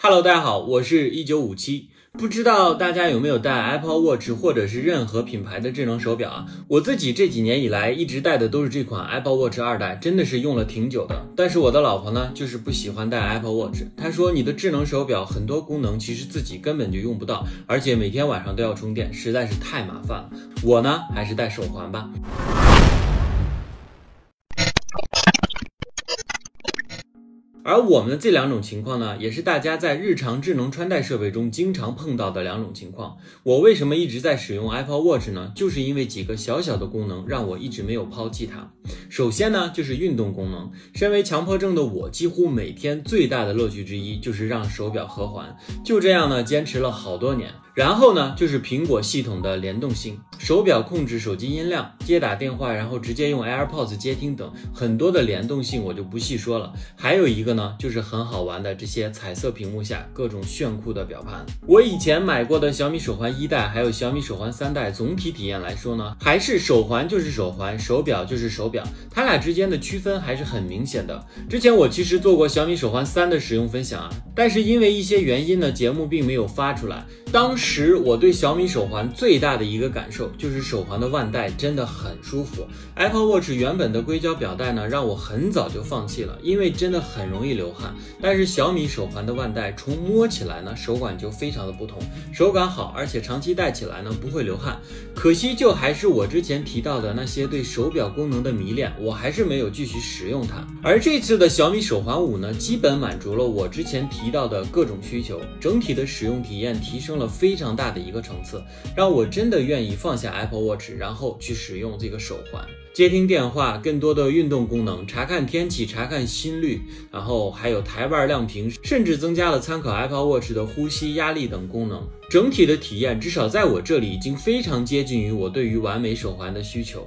Hello，大家好，我是一九五七。不知道大家有没有戴 Apple Watch 或者是任何品牌的智能手表啊？我自己这几年以来一直戴的都是这款 Apple Watch 二代，真的是用了挺久的。但是我的老婆呢，就是不喜欢戴 Apple Watch。她说你的智能手表很多功能其实自己根本就用不到，而且每天晚上都要充电，实在是太麻烦了。我呢，还是戴手环吧。而我们的这两种情况呢，也是大家在日常智能穿戴设备中经常碰到的两种情况。我为什么一直在使用 Apple Watch 呢？就是因为几个小小的功能让我一直没有抛弃它。首先呢，就是运动功能。身为强迫症的我，几乎每天最大的乐趣之一就是让手表合环。就这样呢，坚持了好多年。然后呢，就是苹果系统的联动性，手表控制手机音量、接打电话，然后直接用 AirPods 接听等很多的联动性，我就不细说了。还有一个呢，就是很好玩的这些彩色屏幕下各种炫酷的表盘。我以前买过的小米手环一代，还有小米手环三代，总体体验来说呢，还是手环就是手环，手表就是手表，它俩之间的区分还是很明显的。之前我其实做过小米手环三的使用分享啊，但是因为一些原因呢，节目并没有发出来。当时我对小米手环最大的一个感受就是手环的腕带真的很舒服。Apple Watch 原本的硅胶表带呢，让我很早就放弃了，因为真的很容易流汗。但是小米手环的腕带从摸起来呢，手感就非常的不同，手感好，而且长期戴起来呢不会流汗。可惜就还是我之前提到的那些对手表功能的迷恋，我还是没有继续使用它。而这次的小米手环五呢，基本满足了我之前提到的各种需求，整体的使用体验提升。了非常大的一个层次，让我真的愿意放下 Apple Watch，然后去使用这个手环接听电话，更多的运动功能，查看天气，查看心率，然后还有台腕亮屏，甚至增加了参考 Apple Watch 的呼吸、压力等功能。整体的体验，至少在我这里已经非常接近于我对于完美手环的需求。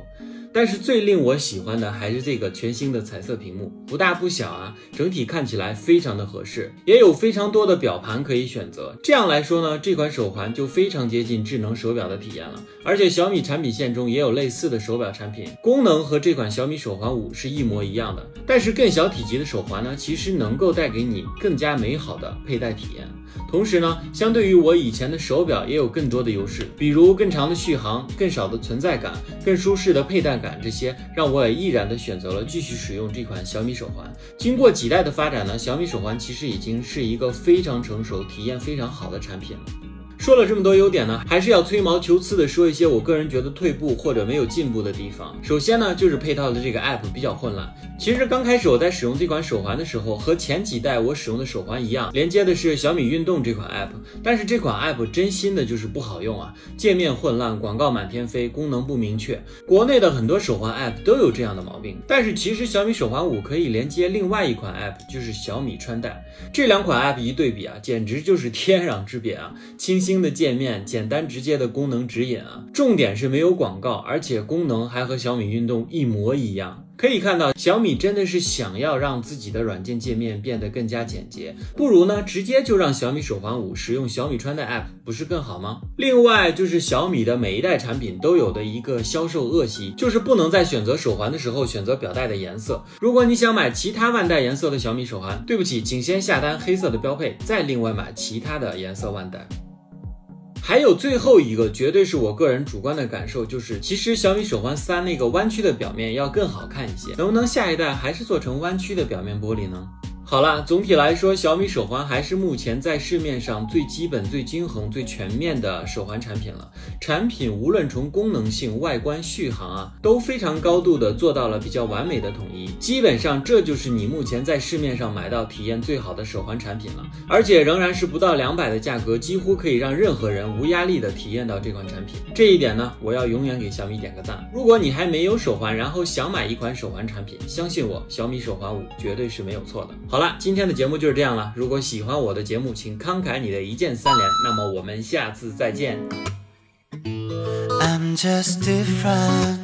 但是最令我喜欢的还是这个全新的彩色屏幕，不大不小啊，整体看起来非常的合适，也有非常多的表盘可以选择。这样来说呢，这款手环就非常接近智能手表的体验了。而且小米产品线中也有类似的手表产品，功能和这款小米手环五是一模一样的。但是更小体积的手环呢，其实能够带给你更加美好的佩戴体验。同时呢，相对于我以前的手表，也有更多的优势，比如更长的续航、更少的存在感、更舒适的佩戴感，这些让我也毅然的选择了继续使用这款小米手环。经过几代的发展呢，小米手环其实已经是一个非常成熟、体验非常好的产品了。说了这么多优点呢，还是要吹毛求疵的说一些我个人觉得退步或者没有进步的地方。首先呢，就是配套的这个 app 比较混乱。其实刚开始我在使用这款手环的时候，和前几代我使用的手环一样，连接的是小米运动这款 app，但是这款 app 真心的就是不好用啊，界面混乱，广告满天飞，功能不明确。国内的很多手环 app 都有这样的毛病。但是其实小米手环五可以连接另外一款 app，就是小米穿戴。这两款 app 一对比啊，简直就是天壤之别啊，清新。的界面，简单直接的功能指引啊，重点是没有广告，而且功能还和小米运动一模一样。可以看到，小米真的是想要让自己的软件界面变得更加简洁，不如呢直接就让小米手环五使用小米穿戴 App，不是更好吗？另外就是小米的每一代产品都有的一个销售恶习，就是不能在选择手环的时候选择表带的颜色。如果你想买其他万代颜色的小米手环，对不起，请先下单黑色的标配，再另外买其他的颜色万代。还有最后一个，绝对是我个人主观的感受，就是其实小米手环三那个弯曲的表面要更好看一些，能不能下一代还是做成弯曲的表面玻璃呢？好了，总体来说，小米手环还是目前在市面上最基本、最均衡、最全面的手环产品了。产品无论从功能性、外观、续航啊，都非常高度的做到了比较完美的统一。基本上，这就是你目前在市面上买到体验最好的手环产品了。而且仍然是不到两百的价格，几乎可以让任何人无压力的体验到这款产品。这一点呢，我要永远给小米点个赞。如果你还没有手环，然后想买一款手环产品，相信我，小米手环五绝对是没有错的。好。好了，今天的节目就是这样了。如果喜欢我的节目，请慷慨你的一键三连。那么我们下次再见。I'm just different.